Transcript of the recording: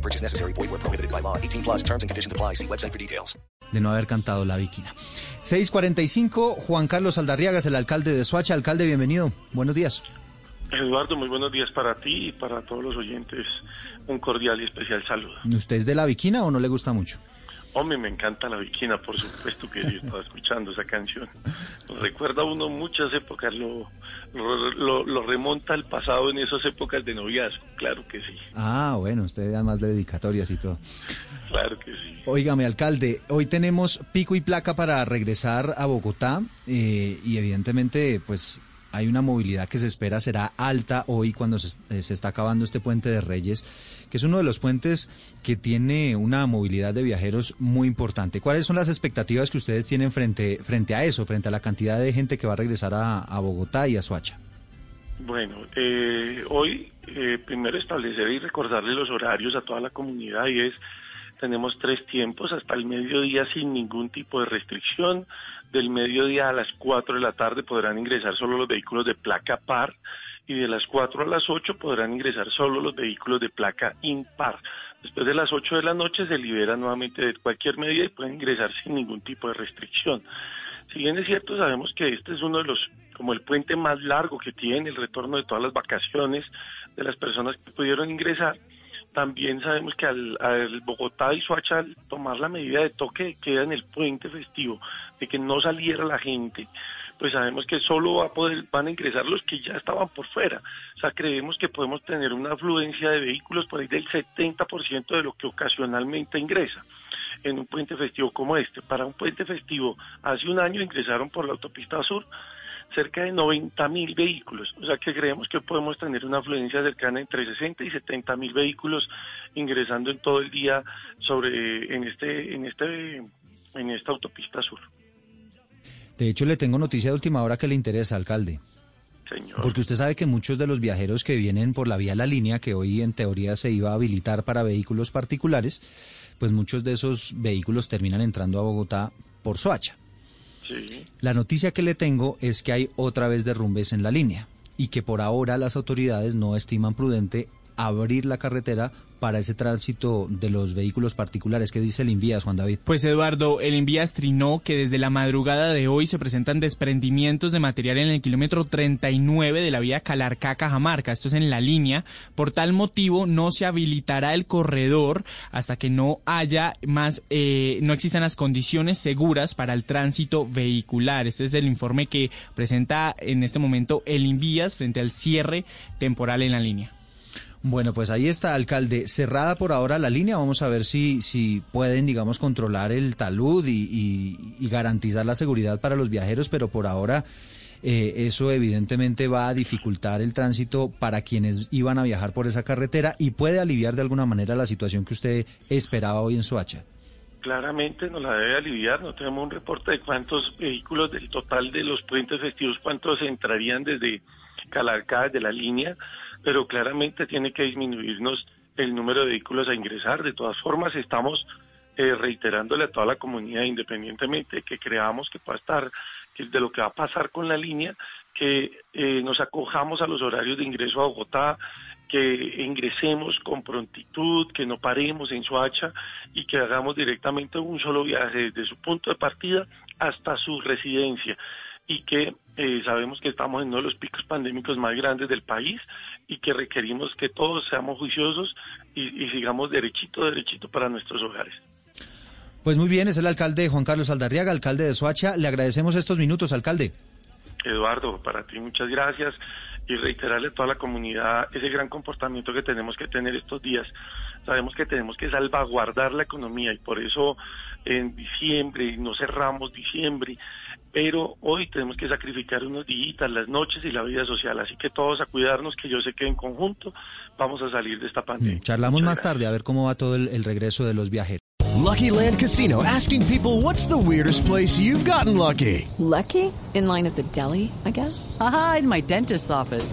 No purchase necessary. Void where prohibited by law. 18 plus terms and conditions apply. See website for details. de no haber cantado La Viquina. 645, Juan Carlos Aldarriaga es el alcalde de Soacha. Alcalde, bienvenido. Buenos días. Eduardo, muy buenos días para ti y para todos los oyentes. Un cordial y especial saludo. ¿Usted es de La Viquina o no le gusta mucho? Hombre, me encanta la Viquina, por supuesto que yo estaba escuchando esa canción. Recuerda uno muchas épocas, lo, lo, lo- remonta al pasado en esas épocas de noviazgo, claro que sí, Ah, bueno, usted además de dedicatorias y todo. claro que sí. Óigame, alcalde, hoy tenemos pico y placa para regresar a Bogotá eh, y evidentemente, pues hay una movilidad que se espera será alta hoy cuando se, eh, se está acabando este puente de Reyes, que es uno de los puentes que tiene una movilidad de viajeros muy importante. ¿Cuáles son las expectativas que ustedes tienen frente, frente a eso, frente a la cantidad de gente que va a regresar a, Bogotá y a Soacha? Bueno, eh, hoy eh, primero establecer y recordarle los horarios a toda la comunidad y es, tenemos tres tiempos, hasta el mediodía sin ningún tipo de restricción, del mediodía a las 4 de la tarde podrán ingresar solo los vehículos de placa par y de las 4 a las 8 podrán ingresar solo los vehículos de placa impar. Después de las 8 de la noche se libera nuevamente de cualquier medida y pueden ingresar sin ningún tipo de restricción. Si bien es cierto, sabemos que este es uno de los, como el puente más largo que tiene, el retorno de todas las vacaciones de las personas que pudieron ingresar, también sabemos que al, al Bogotá y Soacha tomar la medida de toque queda en el puente festivo, de que no saliera la gente, pues sabemos que solo va a poder, van a ingresar los que ya estaban por fuera. O sea, creemos que podemos tener una afluencia de vehículos por ahí del 70% de lo que ocasionalmente ingresa en un puente festivo como este. Para un puente festivo, hace un año ingresaron por la autopista sur cerca de 90 mil vehículos, o sea que creemos que podemos tener una afluencia cercana entre 60 y 70 mil vehículos ingresando en todo el día sobre en este en este en esta autopista sur. De hecho, le tengo noticia de última hora que le interesa, alcalde. Señor. Porque usted sabe que muchos de los viajeros que vienen por la vía La Línea, que hoy en teoría se iba a habilitar para vehículos particulares, pues muchos de esos vehículos terminan entrando a Bogotá por Soacha. La noticia que le tengo es que hay otra vez derrumbes en la línea y que por ahora las autoridades no estiman prudente abrir la carretera para ese tránsito de los vehículos particulares. ¿Qué dice el Invías, Juan David? Pues Eduardo, el Envías trinó que desde la madrugada de hoy se presentan desprendimientos de material en el kilómetro 39 de la vía Calarcá-Cajamarca. Esto es en la línea. Por tal motivo no se habilitará el corredor hasta que no haya más, eh, no existan las condiciones seguras para el tránsito vehicular. Este es el informe que presenta en este momento el Invías frente al cierre temporal en la línea. Bueno, pues ahí está, alcalde. Cerrada por ahora la línea. Vamos a ver si, si pueden, digamos, controlar el talud y, y- y garantizar la seguridad para los viajeros, pero por ahora eh, eso evidentemente va a dificultar el tránsito para quienes iban a viajar por esa carretera y puede aliviar de alguna manera la situación que usted esperaba hoy en Soacha. Claramente nos la debe aliviar, no tenemos un reporte de cuántos vehículos del total de los puentes festivos, cuántos entrarían desde Calarcá, desde la línea, pero claramente tiene que disminuirnos el número de vehículos a ingresar. De todas formas, estamos eh, reiterándole a toda la comunidad, independientemente de que creamos que pueda estar, que de lo que va a pasar con la línea, que eh, nos acojamos a los horarios de ingreso a Bogotá, que ingresemos con prontitud, que no paremos en Soacha y que hagamos directamente un solo viaje desde su punto de partida hasta su residencia y que eh, sabemos que estamos en uno de los picos pandémicos más grandes del país y que requerimos que todos seamos juiciosos y, y sigamos derechito, derechito para nuestros hogares. Pues muy bien, es el alcalde Juan Carlos Aldarriaga, alcalde de Soacha. Le agradecemos estos minutos, alcalde. Eduardo, para ti muchas gracias y reiterarle a toda la comunidad ese gran comportamiento que tenemos que tener estos días. Sabemos que tenemos que salvaguardar la economía y por eso en diciembre no cerramos diciembre, pero hoy tenemos que sacrificar unos días, las noches y la vida social. Así que todos a cuidarnos, que yo sé que en conjunto vamos a salir de esta pandemia. Charlamos Muchas más gracias. tarde a ver cómo va todo el, el regreso de los viajeros. Lucky Land Casino asking people what's the weirdest place you've gotten lucky? Lucky? In line at the deli, I guess? Aha, in my dentist's office.